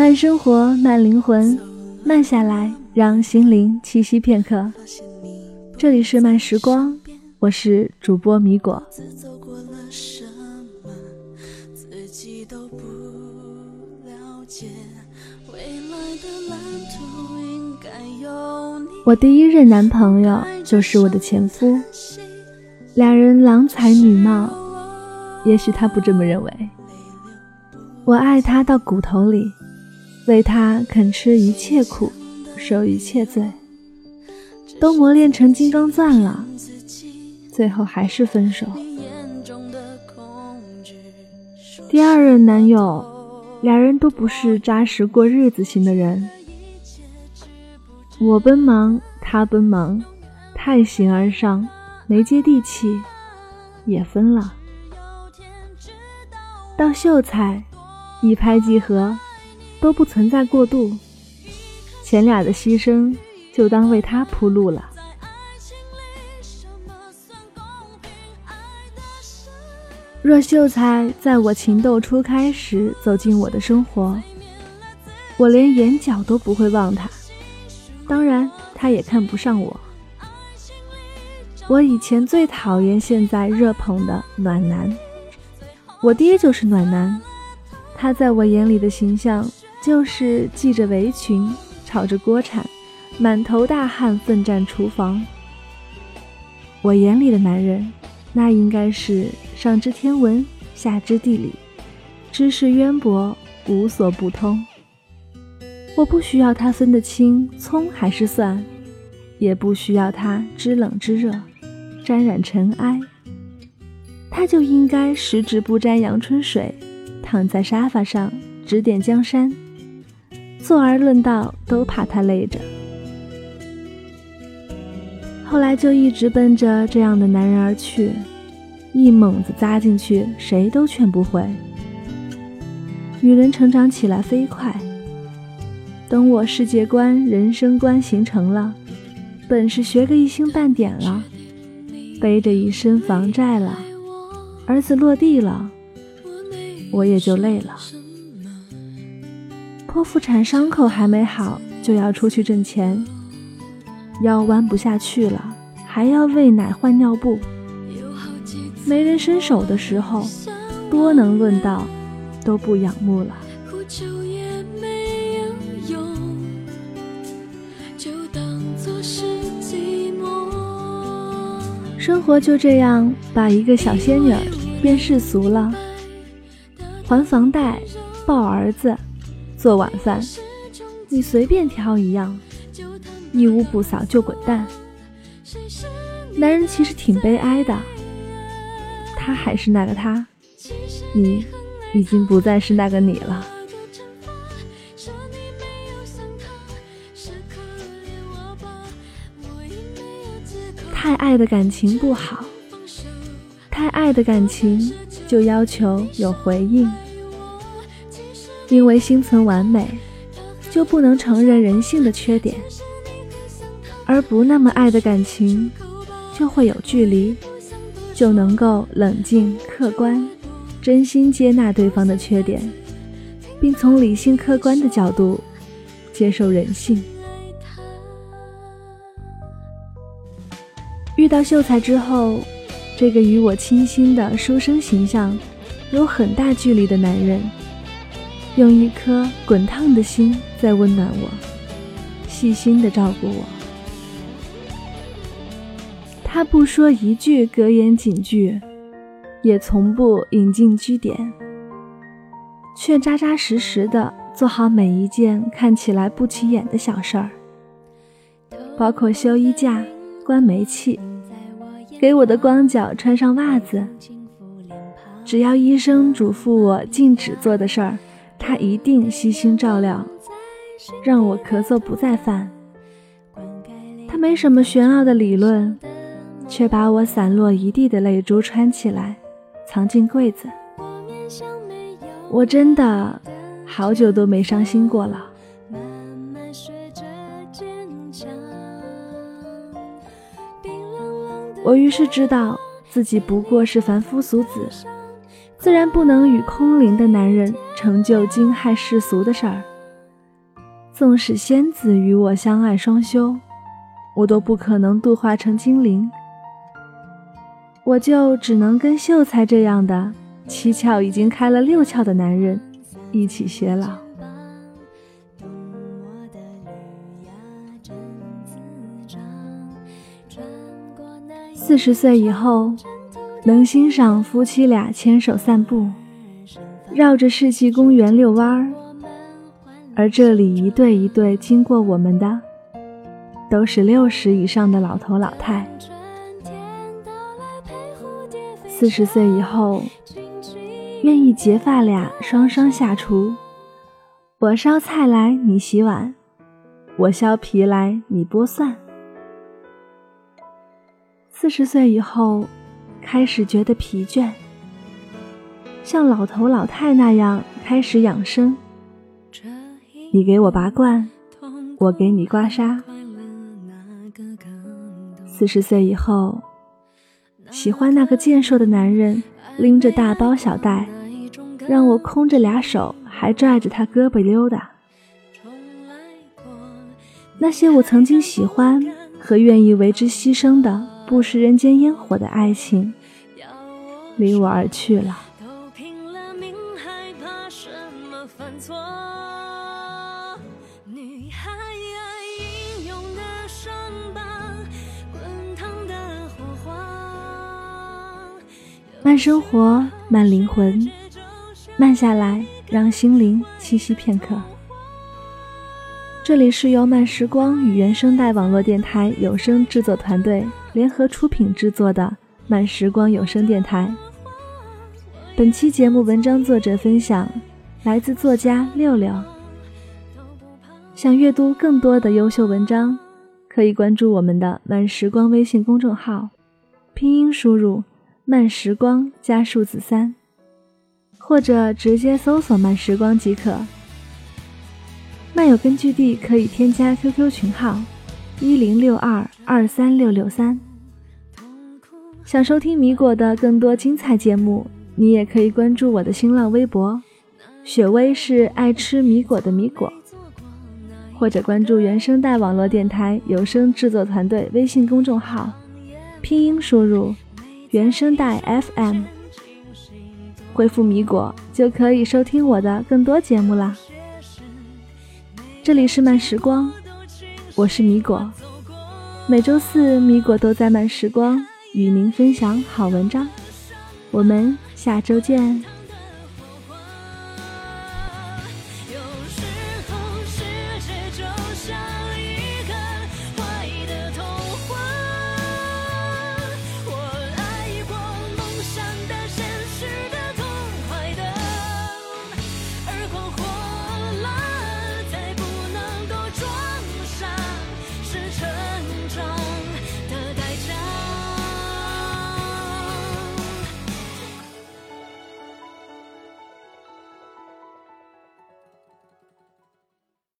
慢生活，慢灵魂，慢下来，让心灵栖息片刻。这里是慢时光，我是主播米果。我第一任男朋友就是我的前夫，俩人郎才女貌，也许他不这么认为。我爱他到骨头里，为他肯吃一切苦，受一切罪，都磨练成金刚钻了，最后还是分手。第二任男友，俩人都不是扎实过日子型的人。我奔忙，他奔忙，太形而上，没接地气，也分了。到秀才，一拍即合，都不存在过度。前俩的牺牲，就当为他铺路了。若秀才在我情窦初开时走进我的生活，我连眼角都不会望他。当然，他也看不上我。我以前最讨厌现在热捧的暖男，我爹就是暖男。他在我眼里的形象就是系着围裙，炒着锅铲，满头大汗奋战厨房。我眼里的男人，那应该是上知天文，下知地理，知识渊博，无所不通。我不需要他分得清葱还是蒜，也不需要他知冷知热，沾染尘埃。他就应该十指不沾阳春水，躺在沙发上指点江山。坐而论道都怕他累着。后来就一直奔着这样的男人而去，一猛子扎进去，谁都劝不回。女人成长起来飞快。等我世界观、人生观形成了，本事学个一星半点了，背着一身房债了，儿子落地了，我也就累了。剖腹产伤口还没好，就要出去挣钱，腰弯不下去了，还要喂奶换尿布，没人伸手的时候，多能论道，都不仰慕了。生活就这样把一个小仙女变世俗了，还房贷、抱儿子、做晚饭，你随便挑一样，一屋不扫就滚蛋。男人其实挺悲哀的，他还是那个他，你已经不再是那个你了。太爱的感情不好，太爱的感情就要求有回应，因为心存完美，就不能承认人性的缺点；而不那么爱的感情，就会有距离，就能够冷静客观，真心接纳对方的缺点，并从理性客观的角度接受人性。遇到秀才之后，这个与我倾心的书生形象有很大距离的男人，用一颗滚烫的心在温暖我，细心的照顾我。他不说一句格言警句，也从不引经据典，却扎扎实实的做好每一件看起来不起眼的小事儿，包括修衣架、关煤气。给我的光脚穿上袜子，只要医生嘱咐我禁止做的事儿，他一定悉心照料，让我咳嗽不再犯。他没什么玄奥的理论，却把我散落一地的泪珠穿起来，藏进柜子。我真的好久都没伤心过了。我于是知道自己不过是凡夫俗子，自然不能与空灵的男人成就惊骇世俗的事儿。纵使仙子与我相爱双修，我都不可能度化成精灵。我就只能跟秀才这样的七窍已经开了六窍的男人一起偕老。四十岁以后，能欣赏夫妻俩牵手散步，绕着世纪公园遛弯儿，而这里一对一对经过我们的，都是六十以上的老头老太。四十岁以后，愿意结发俩双双下厨，我烧菜来你洗碗，我削皮来你剥蒜。四十岁以后，开始觉得疲倦，像老头老太那样开始养生。你给我拔罐，我给你刮痧。四十岁以后。喜欢那个健硕的男人，拎着大包小袋，让我空着俩手还拽着他胳膊溜达。那些我曾经喜欢和愿意为之牺牲的，不食人间烟火的爱情，离我而去了。慢生活，慢灵魂，慢下来，让心灵栖息片刻。这里是由慢时光与原声带网络电台有声制作团队联合出品制作的慢时光有声电台。本期节目文章作者分享来自作家六六。想阅读更多的优秀文章，可以关注我们的慢时光微信公众号，拼音输入。慢时光加数字三，或者直接搜索“慢时光”即可。漫友根据地可以添加 QQ 群号：一零六二二三六六三。想收听米果的更多精彩节目，你也可以关注我的新浪微博“雪薇是爱吃米果的米果”，或者关注原声带网络电台有声制作团队微信公众号，拼音输入。原声带 FM，回复米果就可以收听我的更多节目啦。这里是慢时光，我是米果，每周四米果都在慢时光与您分享好文章，我们下周见。